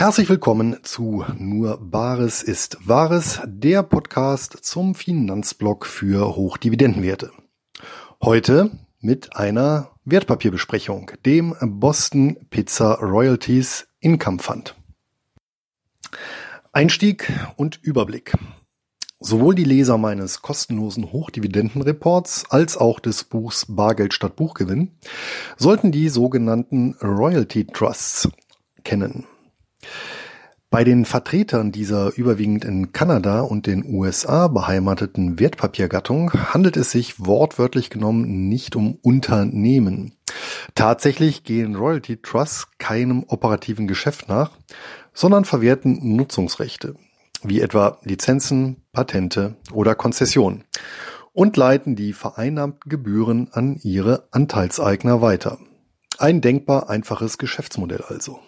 Herzlich willkommen zu Nur Bares ist Wahres, der Podcast zum Finanzblock für Hochdividendenwerte. Heute mit einer Wertpapierbesprechung, dem Boston Pizza Royalties Income Fund. Einstieg und Überblick. Sowohl die Leser meines kostenlosen Hochdividendenreports als auch des Buchs Bargeld statt Buchgewinn sollten die sogenannten Royalty Trusts kennen. Bei den Vertretern dieser überwiegend in Kanada und den USA beheimateten Wertpapiergattung handelt es sich wortwörtlich genommen nicht um Unternehmen. Tatsächlich gehen Royalty Trusts keinem operativen Geschäft nach, sondern verwerten Nutzungsrechte, wie etwa Lizenzen, Patente oder Konzessionen und leiten die vereinnahmten Gebühren an ihre Anteilseigner weiter. Ein denkbar einfaches Geschäftsmodell also.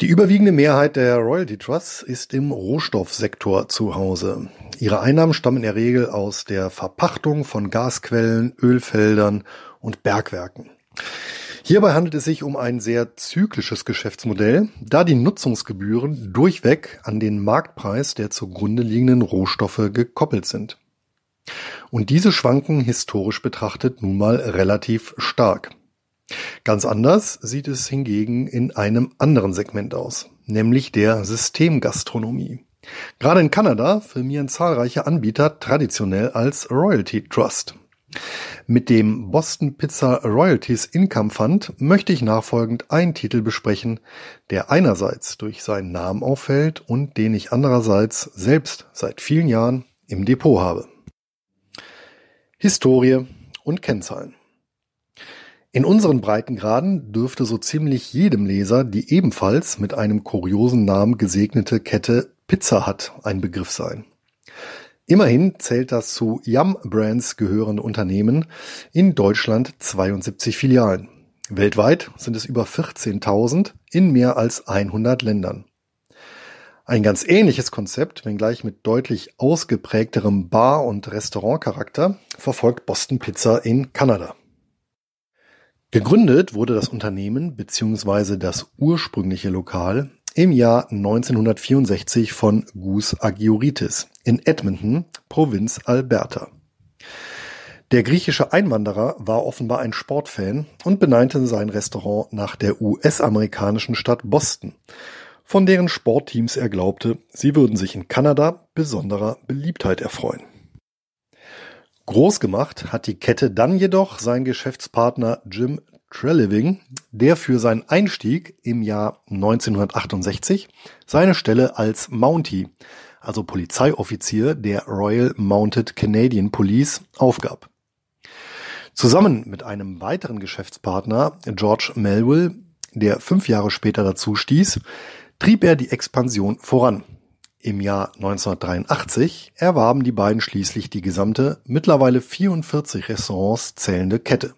Die überwiegende Mehrheit der Royalty Trusts ist im Rohstoffsektor zu Hause. Ihre Einnahmen stammen in der Regel aus der Verpachtung von Gasquellen, Ölfeldern und Bergwerken. Hierbei handelt es sich um ein sehr zyklisches Geschäftsmodell, da die Nutzungsgebühren durchweg an den Marktpreis der zugrunde liegenden Rohstoffe gekoppelt sind. Und diese schwanken historisch betrachtet nun mal relativ stark. Ganz anders sieht es hingegen in einem anderen Segment aus, nämlich der Systemgastronomie. Gerade in Kanada firmieren zahlreiche Anbieter traditionell als Royalty Trust. Mit dem Boston Pizza Royalties Income Fund möchte ich nachfolgend einen Titel besprechen, der einerseits durch seinen Namen auffällt und den ich andererseits selbst seit vielen Jahren im Depot habe. Historie und Kennzahlen. In unseren Breitengraden dürfte so ziemlich jedem Leser die ebenfalls mit einem kuriosen Namen gesegnete Kette Pizza Hut ein Begriff sein. Immerhin zählt das zu Yum Brands gehörende Unternehmen in Deutschland 72 Filialen. Weltweit sind es über 14.000 in mehr als 100 Ländern. Ein ganz ähnliches Konzept, wenngleich mit deutlich ausgeprägterem Bar- und Restaurantcharakter, verfolgt Boston Pizza in Kanada. Gegründet wurde das Unternehmen bzw. das ursprüngliche Lokal im Jahr 1964 von Gus Agioritis in Edmonton, Provinz Alberta. Der griechische Einwanderer war offenbar ein Sportfan und benannte sein Restaurant nach der US-amerikanischen Stadt Boston, von deren Sportteams er glaubte, sie würden sich in Kanada besonderer Beliebtheit erfreuen. Groß gemacht hat die Kette dann jedoch sein Geschäftspartner Jim Treliving, der für seinen Einstieg im Jahr 1968 seine Stelle als Mountie, also Polizeioffizier der Royal Mounted Canadian Police, aufgab. Zusammen mit einem weiteren Geschäftspartner, George Melville, der fünf Jahre später dazu stieß, trieb er die Expansion voran im Jahr 1983 erwarben die beiden schließlich die gesamte, mittlerweile 44 Restaurants zählende Kette.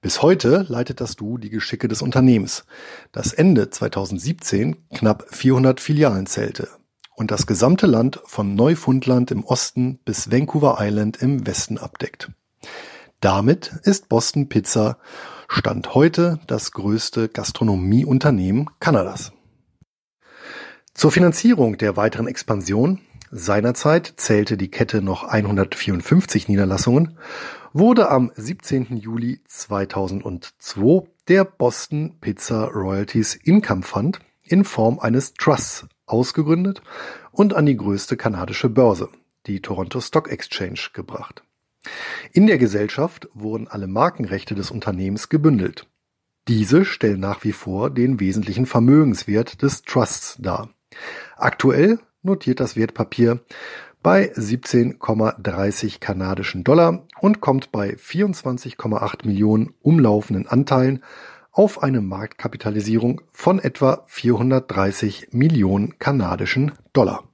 Bis heute leitet das Du die Geschicke des Unternehmens, das Ende 2017 knapp 400 Filialen zählte und das gesamte Land von Neufundland im Osten bis Vancouver Island im Westen abdeckt. Damit ist Boston Pizza Stand heute das größte Gastronomieunternehmen Kanadas. Zur Finanzierung der weiteren Expansion seinerzeit zählte die Kette noch 154 Niederlassungen, wurde am 17. Juli 2002 der Boston Pizza Royalties Income Fund in Form eines Trusts ausgegründet und an die größte kanadische Börse, die Toronto Stock Exchange, gebracht. In der Gesellschaft wurden alle Markenrechte des Unternehmens gebündelt. Diese stellen nach wie vor den wesentlichen Vermögenswert des Trusts dar. Aktuell notiert das Wertpapier bei 17,30 kanadischen Dollar und kommt bei 24,8 Millionen umlaufenden Anteilen auf eine Marktkapitalisierung von etwa 430 Millionen kanadischen Dollar.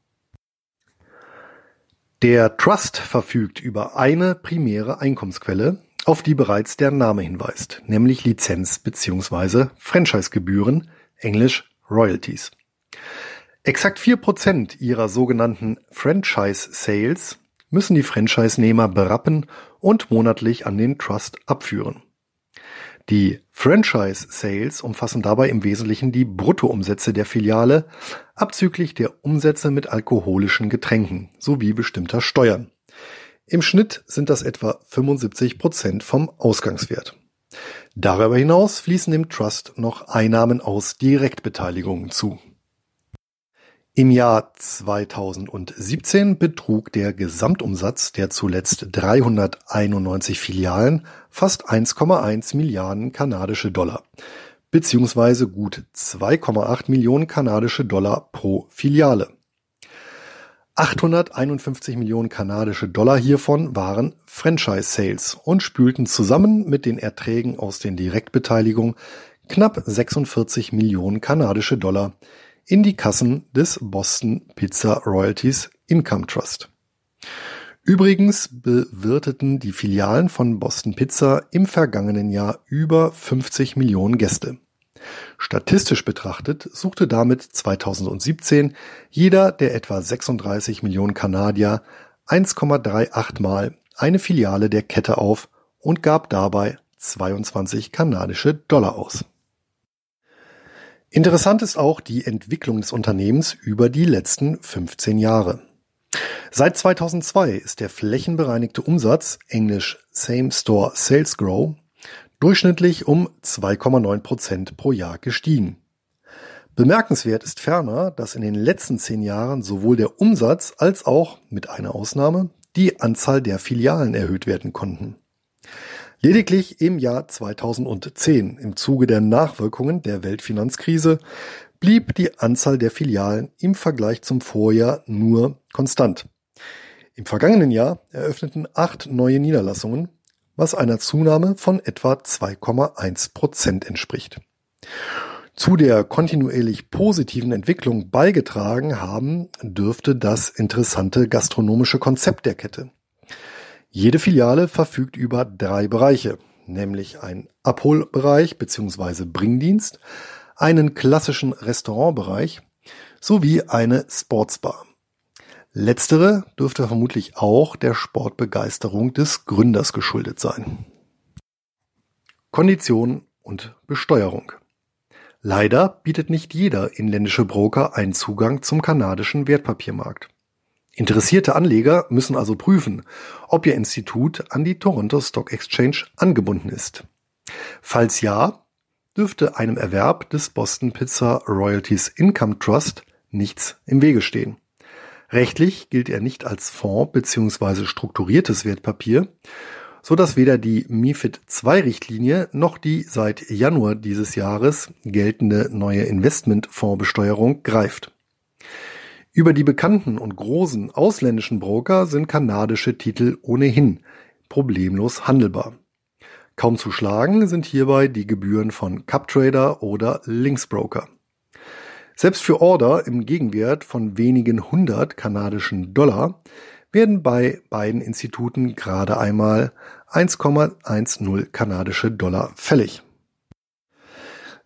Der Trust verfügt über eine primäre Einkommensquelle, auf die bereits der Name hinweist, nämlich Lizenz- bzw. Franchisegebühren, englisch Royalties. Exakt vier Prozent ihrer sogenannten Franchise-Sales müssen die Franchise-Nehmer berappen und monatlich an den Trust abführen. Die Franchise Sales umfassen dabei im Wesentlichen die Bruttoumsätze der Filiale abzüglich der Umsätze mit alkoholischen Getränken sowie bestimmter Steuern. Im Schnitt sind das etwa 75 Prozent vom Ausgangswert. Darüber hinaus fließen dem Trust noch Einnahmen aus Direktbeteiligungen zu. Im Jahr 2017 betrug der Gesamtumsatz der zuletzt 391 Filialen fast 1,1 Milliarden kanadische Dollar, beziehungsweise gut 2,8 Millionen kanadische Dollar pro Filiale. 851 Millionen kanadische Dollar hiervon waren Franchise Sales und spülten zusammen mit den Erträgen aus den Direktbeteiligungen knapp 46 Millionen kanadische Dollar in die Kassen des Boston Pizza Royalties Income Trust. Übrigens bewirteten die Filialen von Boston Pizza im vergangenen Jahr über 50 Millionen Gäste. Statistisch betrachtet suchte damit 2017 jeder der etwa 36 Millionen Kanadier 1,38 Mal eine Filiale der Kette auf und gab dabei 22 kanadische Dollar aus. Interessant ist auch die Entwicklung des Unternehmens über die letzten 15 Jahre. Seit 2002 ist der flächenbereinigte Umsatz, englisch Same Store Sales Grow, durchschnittlich um 2,9 Prozent pro Jahr gestiegen. Bemerkenswert ist ferner, dass in den letzten zehn Jahren sowohl der Umsatz als auch, mit einer Ausnahme, die Anzahl der Filialen erhöht werden konnten. Lediglich im Jahr 2010, im Zuge der Nachwirkungen der Weltfinanzkrise, blieb die Anzahl der Filialen im Vergleich zum Vorjahr nur konstant. Im vergangenen Jahr eröffneten acht neue Niederlassungen, was einer Zunahme von etwa 2,1 Prozent entspricht. Zu der kontinuierlich positiven Entwicklung beigetragen haben dürfte das interessante gastronomische Konzept der Kette. Jede Filiale verfügt über drei Bereiche, nämlich ein Abholbereich bzw. Bringdienst, einen klassischen Restaurantbereich sowie eine Sportsbar. Letztere dürfte vermutlich auch der Sportbegeisterung des Gründers geschuldet sein. Kondition und Besteuerung. Leider bietet nicht jeder inländische Broker einen Zugang zum kanadischen Wertpapiermarkt. Interessierte Anleger müssen also prüfen, ob Ihr Institut an die Toronto Stock Exchange angebunden ist. Falls ja, dürfte einem Erwerb des Boston Pizza Royalties Income Trust nichts im Wege stehen. Rechtlich gilt er nicht als Fonds bzw. strukturiertes Wertpapier, so dass weder die MiFID II Richtlinie noch die seit Januar dieses Jahres geltende neue Investmentfondsbesteuerung greift. Über die bekannten und großen ausländischen Broker sind kanadische Titel ohnehin problemlos handelbar. Kaum zu schlagen sind hierbei die Gebühren von CupTrader oder Linksbroker. Selbst für Order im Gegenwert von wenigen hundert kanadischen Dollar werden bei beiden Instituten gerade einmal 1,10 kanadische Dollar fällig.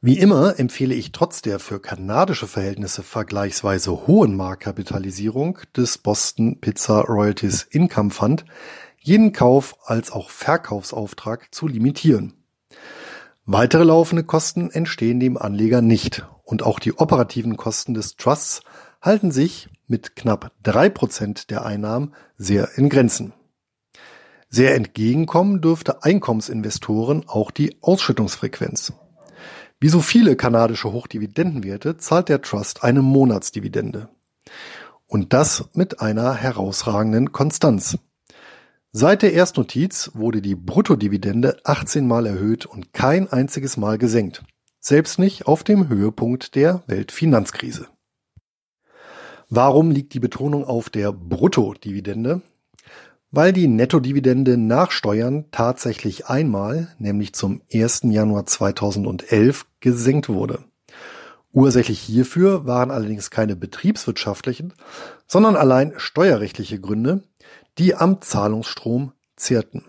Wie immer empfehle ich trotz der für kanadische Verhältnisse vergleichsweise hohen Marktkapitalisierung des Boston Pizza Royalties Income Fund jeden Kauf als auch Verkaufsauftrag zu limitieren. Weitere laufende Kosten entstehen dem Anleger nicht und auch die operativen Kosten des Trusts halten sich mit knapp drei Prozent der Einnahmen sehr in Grenzen. Sehr entgegenkommen dürfte Einkommensinvestoren auch die Ausschüttungsfrequenz. Wie so viele kanadische Hochdividendenwerte zahlt der Trust eine Monatsdividende. Und das mit einer herausragenden Konstanz. Seit der Erstnotiz wurde die Bruttodividende 18 Mal erhöht und kein einziges Mal gesenkt. Selbst nicht auf dem Höhepunkt der Weltfinanzkrise. Warum liegt die Betonung auf der Bruttodividende? Weil die Nettodividende nach Steuern tatsächlich einmal, nämlich zum 1. Januar 2011, gesenkt wurde. Ursächlich hierfür waren allerdings keine betriebswirtschaftlichen, sondern allein steuerrechtliche Gründe, die am Zahlungsstrom zehrten.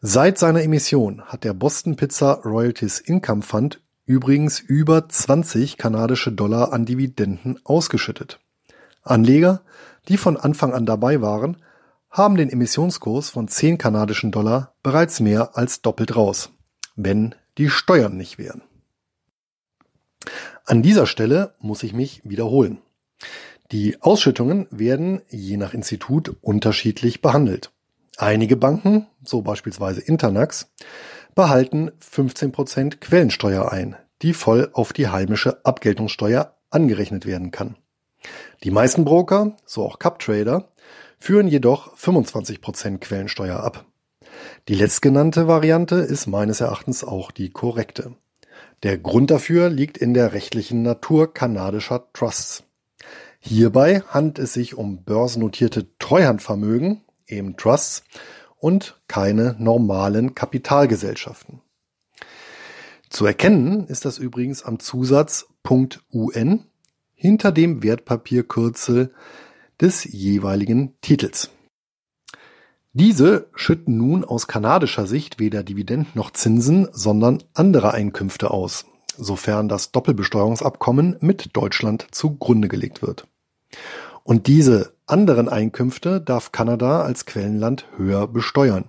Seit seiner Emission hat der Boston Pizza Royalties Income Fund übrigens über 20 kanadische Dollar an Dividenden ausgeschüttet. Anleger, die von Anfang an dabei waren, haben den Emissionskurs von 10 kanadischen Dollar bereits mehr als doppelt raus, wenn die Steuern nicht wären. An dieser Stelle muss ich mich wiederholen. Die Ausschüttungen werden je nach Institut unterschiedlich behandelt. Einige Banken, so beispielsweise Internax, behalten 15% Quellensteuer ein, die voll auf die heimische Abgeltungssteuer angerechnet werden kann. Die meisten Broker, so auch CupTrader, führen jedoch 25% Quellensteuer ab. Die letztgenannte Variante ist meines Erachtens auch die korrekte. Der Grund dafür liegt in der rechtlichen Natur kanadischer Trusts. Hierbei handelt es sich um börsennotierte Treuhandvermögen, eben Trusts, und keine normalen Kapitalgesellschaften. Zu erkennen ist das übrigens am Zusatz .un hinter dem Wertpapierkürzel des jeweiligen Titels. Diese schütten nun aus kanadischer Sicht weder Dividenden noch Zinsen, sondern andere Einkünfte aus, sofern das Doppelbesteuerungsabkommen mit Deutschland zugrunde gelegt wird. Und diese anderen Einkünfte darf Kanada als Quellenland höher besteuern.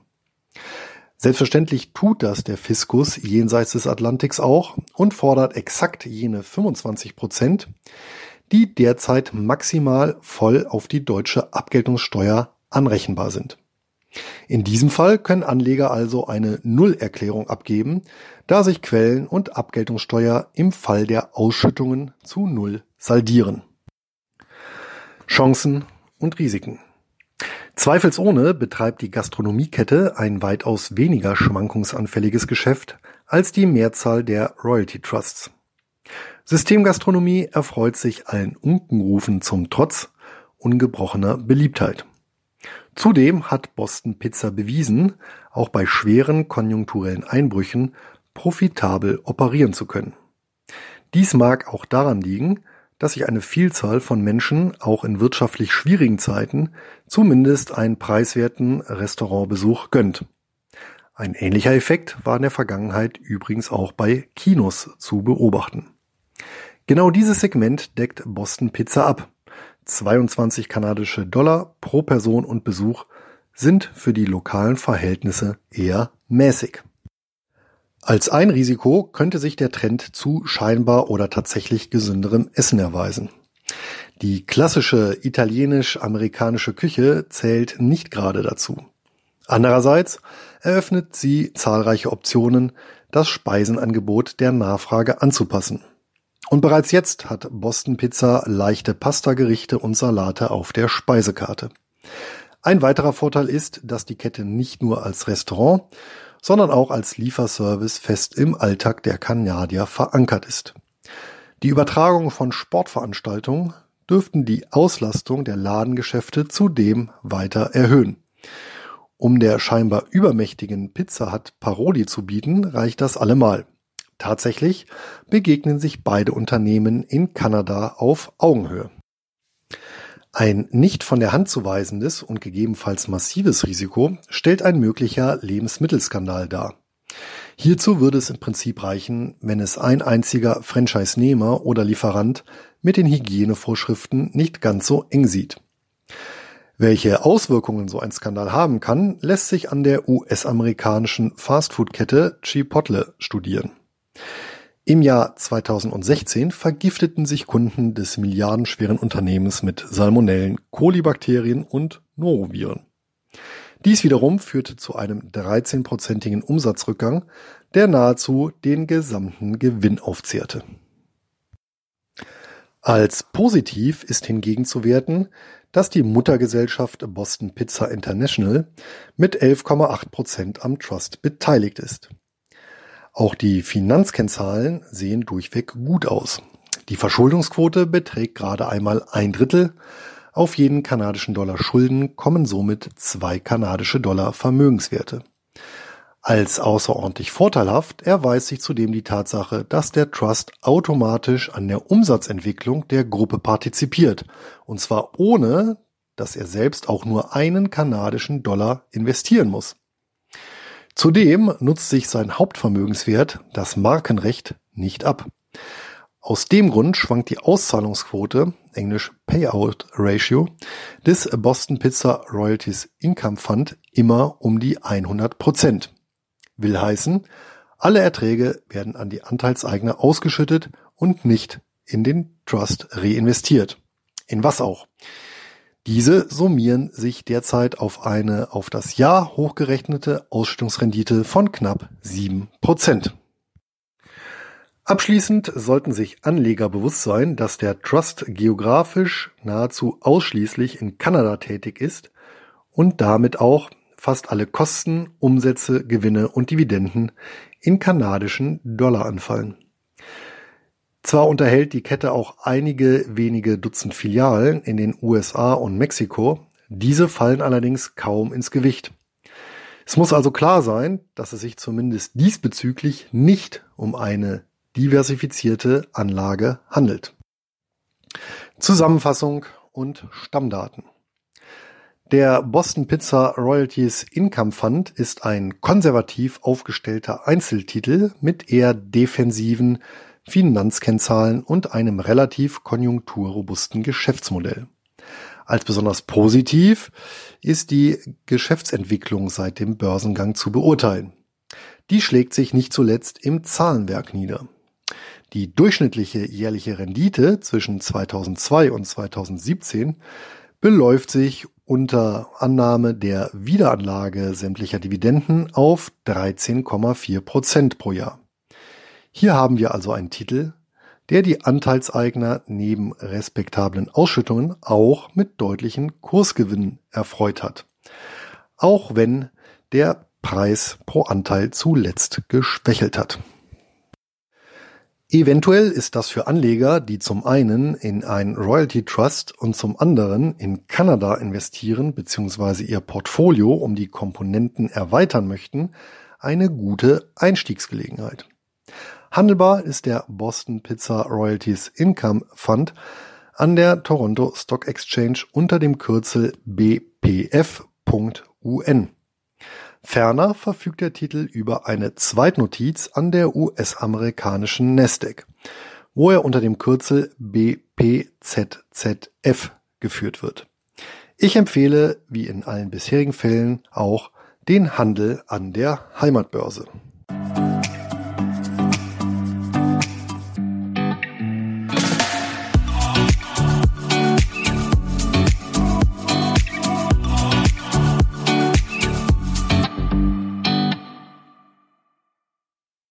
Selbstverständlich tut das der Fiskus jenseits des Atlantiks auch und fordert exakt jene 25 Prozent, die derzeit maximal voll auf die deutsche Abgeltungssteuer anrechenbar sind. In diesem Fall können Anleger also eine Nullerklärung abgeben, da sich Quellen- und Abgeltungssteuer im Fall der Ausschüttungen zu Null saldieren. Chancen und Risiken. Zweifelsohne betreibt die Gastronomiekette ein weitaus weniger schwankungsanfälliges Geschäft als die Mehrzahl der Royalty Trusts. Systemgastronomie erfreut sich allen Unkenrufen zum Trotz ungebrochener Beliebtheit. Zudem hat Boston Pizza bewiesen, auch bei schweren konjunkturellen Einbrüchen profitabel operieren zu können. Dies mag auch daran liegen, dass sich eine Vielzahl von Menschen auch in wirtschaftlich schwierigen Zeiten zumindest einen preiswerten Restaurantbesuch gönnt. Ein ähnlicher Effekt war in der Vergangenheit übrigens auch bei Kinos zu beobachten. Genau dieses Segment deckt Boston Pizza ab. 22 kanadische Dollar pro Person und Besuch sind für die lokalen Verhältnisse eher mäßig. Als ein Risiko könnte sich der Trend zu scheinbar oder tatsächlich gesünderem Essen erweisen. Die klassische italienisch-amerikanische Küche zählt nicht gerade dazu. Andererseits eröffnet sie zahlreiche Optionen, das Speisenangebot der Nachfrage anzupassen. Und bereits jetzt hat Boston Pizza leichte Pastagerichte und Salate auf der Speisekarte. Ein weiterer Vorteil ist, dass die Kette nicht nur als Restaurant, sondern auch als Lieferservice fest im Alltag der Kanadier verankert ist. Die Übertragung von Sportveranstaltungen dürften die Auslastung der Ladengeschäfte zudem weiter erhöhen. Um der scheinbar übermächtigen Pizza Hut Paroli zu bieten, reicht das allemal. Tatsächlich begegnen sich beide Unternehmen in Kanada auf Augenhöhe. Ein nicht von der Hand zu weisendes und gegebenenfalls massives Risiko stellt ein möglicher Lebensmittelskandal dar. Hierzu würde es im Prinzip reichen, wenn es ein einziger Franchise-Nehmer oder Lieferant mit den Hygienevorschriften nicht ganz so eng sieht. Welche Auswirkungen so ein Skandal haben kann, lässt sich an der US-amerikanischen Fastfood-Kette Chipotle studieren. Im Jahr 2016 vergifteten sich Kunden des milliardenschweren Unternehmens mit Salmonellen, Kolibakterien und Noroviren. Dies wiederum führte zu einem 13-prozentigen Umsatzrückgang, der nahezu den gesamten Gewinn aufzehrte. Als positiv ist hingegen zu werten, dass die Muttergesellschaft Boston Pizza International mit 11,8 Prozent am Trust beteiligt ist. Auch die Finanzkennzahlen sehen durchweg gut aus. Die Verschuldungsquote beträgt gerade einmal ein Drittel. Auf jeden kanadischen Dollar Schulden kommen somit zwei kanadische Dollar Vermögenswerte. Als außerordentlich vorteilhaft erweist sich zudem die Tatsache, dass der Trust automatisch an der Umsatzentwicklung der Gruppe partizipiert, und zwar ohne, dass er selbst auch nur einen kanadischen Dollar investieren muss. Zudem nutzt sich sein Hauptvermögenswert, das Markenrecht, nicht ab. Aus dem Grund schwankt die Auszahlungsquote, englisch Payout Ratio, des Boston Pizza Royalties Income Fund immer um die 100 Prozent. Will heißen, Alle Erträge werden an die Anteilseigner ausgeschüttet und nicht in den Trust reinvestiert. In was auch? Diese summieren sich derzeit auf eine auf das Jahr hochgerechnete Ausschüttungsrendite von knapp sieben Prozent. Abschließend sollten sich Anleger bewusst sein, dass der Trust geografisch nahezu ausschließlich in Kanada tätig ist und damit auch fast alle Kosten, Umsätze, Gewinne und Dividenden in kanadischen Dollar anfallen. Zwar unterhält die Kette auch einige wenige Dutzend Filialen in den USA und Mexiko, diese fallen allerdings kaum ins Gewicht. Es muss also klar sein, dass es sich zumindest diesbezüglich nicht um eine diversifizierte Anlage handelt. Zusammenfassung und Stammdaten. Der Boston Pizza Royalties Income Fund ist ein konservativ aufgestellter Einzeltitel mit eher defensiven Finanzkennzahlen und einem relativ konjunkturrobusten Geschäftsmodell. Als besonders positiv ist die Geschäftsentwicklung seit dem Börsengang zu beurteilen. Die schlägt sich nicht zuletzt im Zahlenwerk nieder. Die durchschnittliche jährliche Rendite zwischen 2002 und 2017 beläuft sich unter Annahme der Wiederanlage sämtlicher Dividenden auf 13,4 Prozent pro Jahr. Hier haben wir also einen Titel, der die Anteilseigner neben respektablen Ausschüttungen auch mit deutlichen Kursgewinnen erfreut hat. Auch wenn der Preis pro Anteil zuletzt geschwächelt hat. Eventuell ist das für Anleger, die zum einen in ein Royalty Trust und zum anderen in Kanada investieren bzw. ihr Portfolio um die Komponenten erweitern möchten, eine gute Einstiegsgelegenheit. Handelbar ist der Boston Pizza Royalties Income Fund an der Toronto Stock Exchange unter dem Kürzel BPF.UN. Ferner verfügt der Titel über eine Zweitnotiz an der US-amerikanischen Nasdaq, wo er unter dem Kürzel BPZZF geführt wird. Ich empfehle, wie in allen bisherigen Fällen, auch den Handel an der Heimatbörse.